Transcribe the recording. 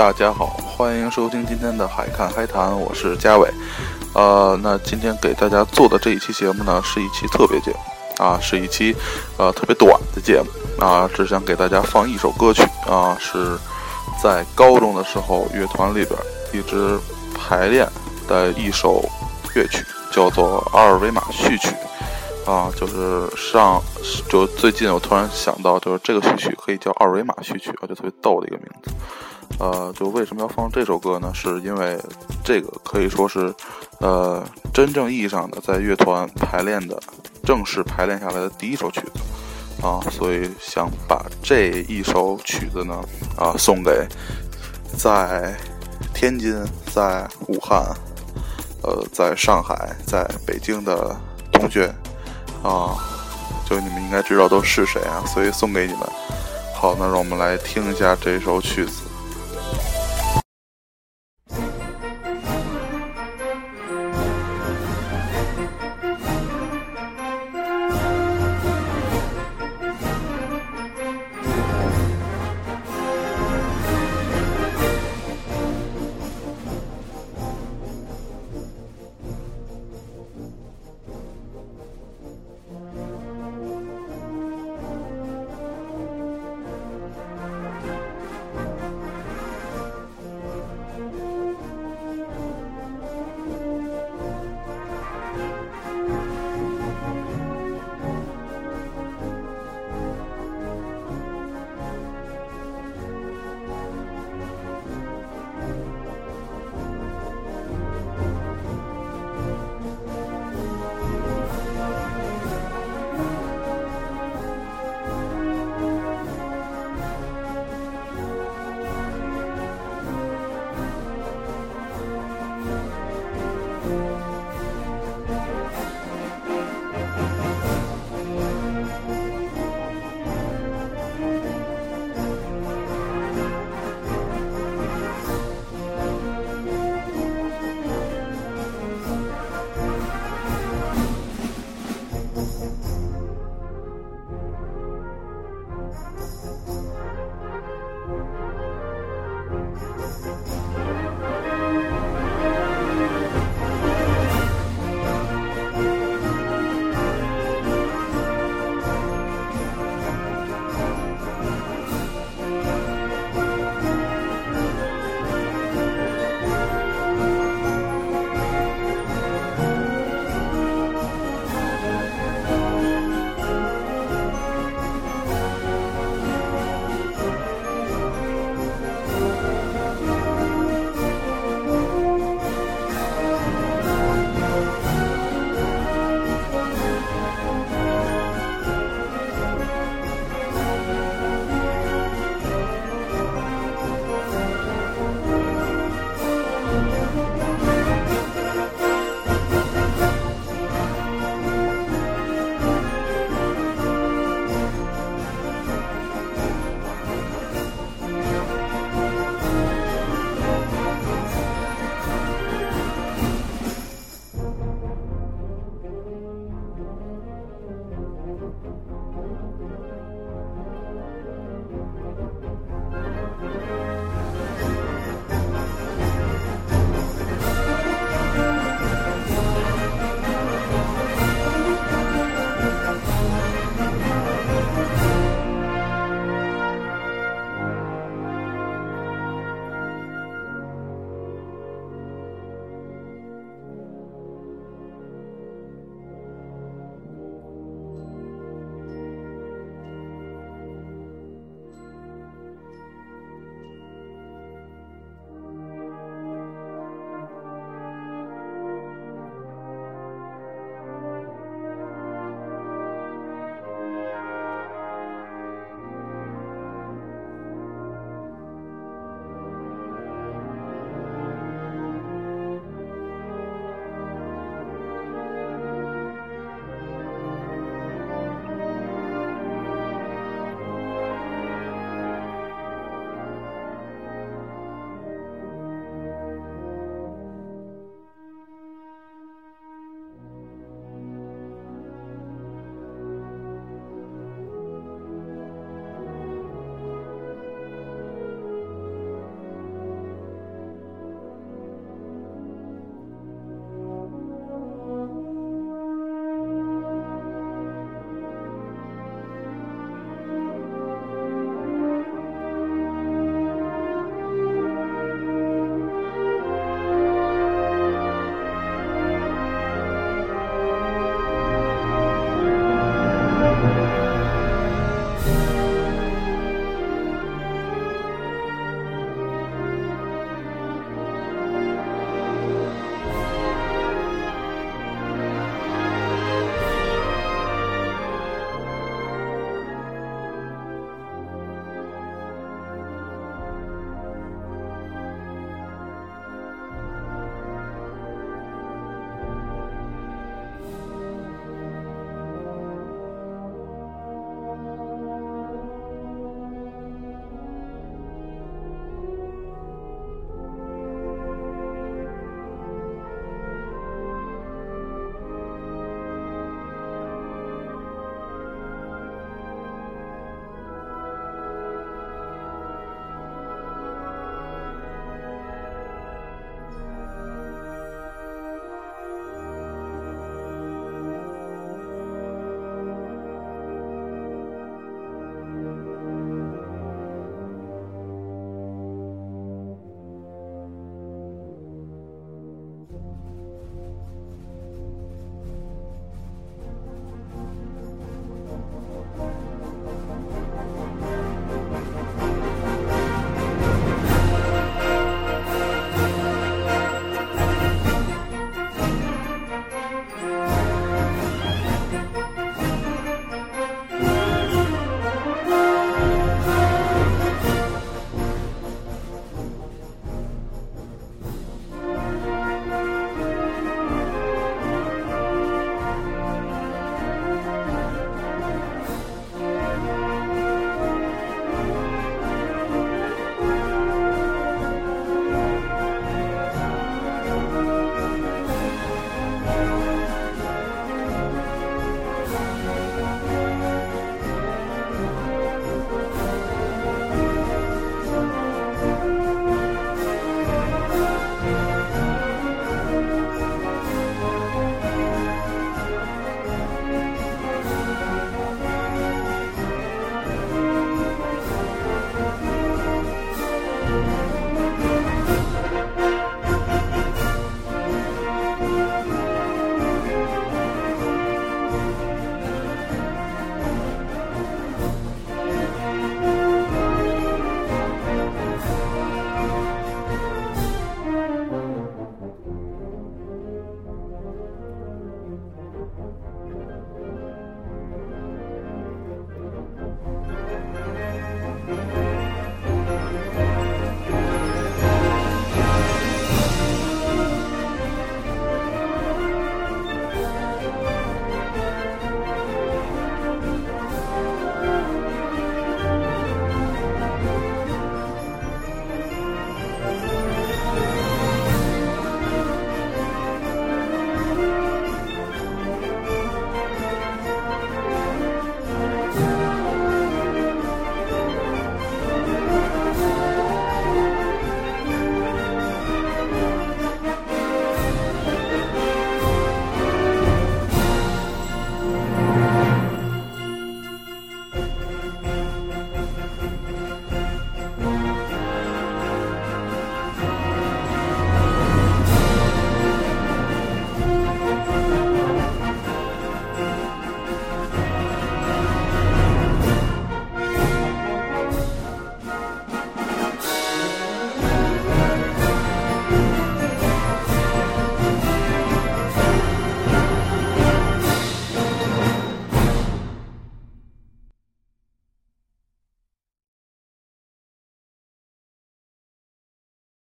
大家好，欢迎收听今天的海看海谈，我是嘉伟。呃，那今天给大家做的这一期节目呢，是一期特别节目啊，是一期呃特别短的节目啊，只想给大家放一首歌曲啊，是在高中的时候乐团里边一直排练的一首乐曲，叫做《阿尔维码序曲》啊，就是上就最近我突然想到，就是这个序曲可以叫《二维码序曲》，啊，就特别逗的一个名字。呃，就为什么要放这首歌呢？是因为这个可以说是，呃，真正意义上的在乐团排练的正式排练下来的第一首曲子啊，所以想把这一首曲子呢啊送给在天津、在武汉、呃，在上海、在北京的同学啊，就你们应该知道都是谁啊，所以送给你们。好，那让我们来听一下这首曲子。